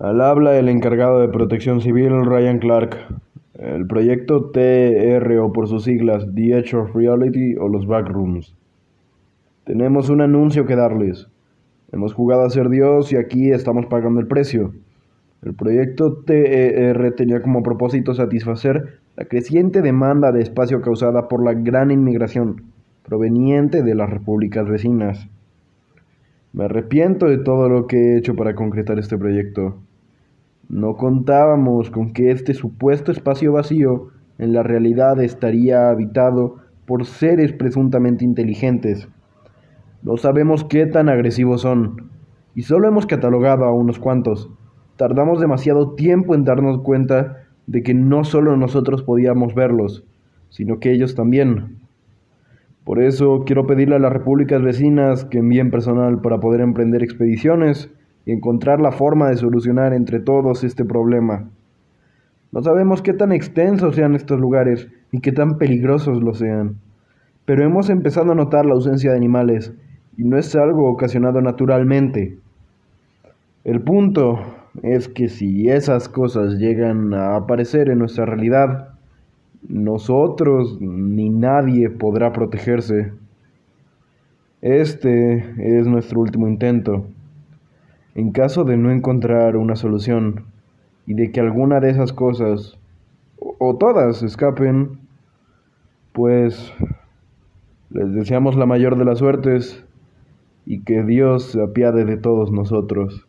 Al habla el encargado de Protección Civil Ryan Clark. El proyecto TR o por sus siglas The Edge of Reality o los Backrooms. Tenemos un anuncio que darles. Hemos jugado a ser Dios y aquí estamos pagando el precio. El proyecto TER tenía como propósito satisfacer la creciente demanda de espacio causada por la gran inmigración proveniente de las repúblicas vecinas. Me arrepiento de todo lo que he hecho para concretar este proyecto. No contábamos con que este supuesto espacio vacío en la realidad estaría habitado por seres presuntamente inteligentes. No sabemos qué tan agresivos son, y solo hemos catalogado a unos cuantos. Tardamos demasiado tiempo en darnos cuenta de que no solo nosotros podíamos verlos, sino que ellos también. Por eso quiero pedirle a las repúblicas vecinas que envíen personal para poder emprender expediciones y encontrar la forma de solucionar entre todos este problema. No sabemos qué tan extensos sean estos lugares y qué tan peligrosos lo sean, pero hemos empezado a notar la ausencia de animales y no es algo ocasionado naturalmente. El punto es que si esas cosas llegan a aparecer en nuestra realidad, nosotros ni nadie podrá protegerse. Este es nuestro último intento. En caso de no encontrar una solución y de que alguna de esas cosas o, todas escapen, pues les deseamos la mayor de las suertes y que Dios se apiade de todos nosotros.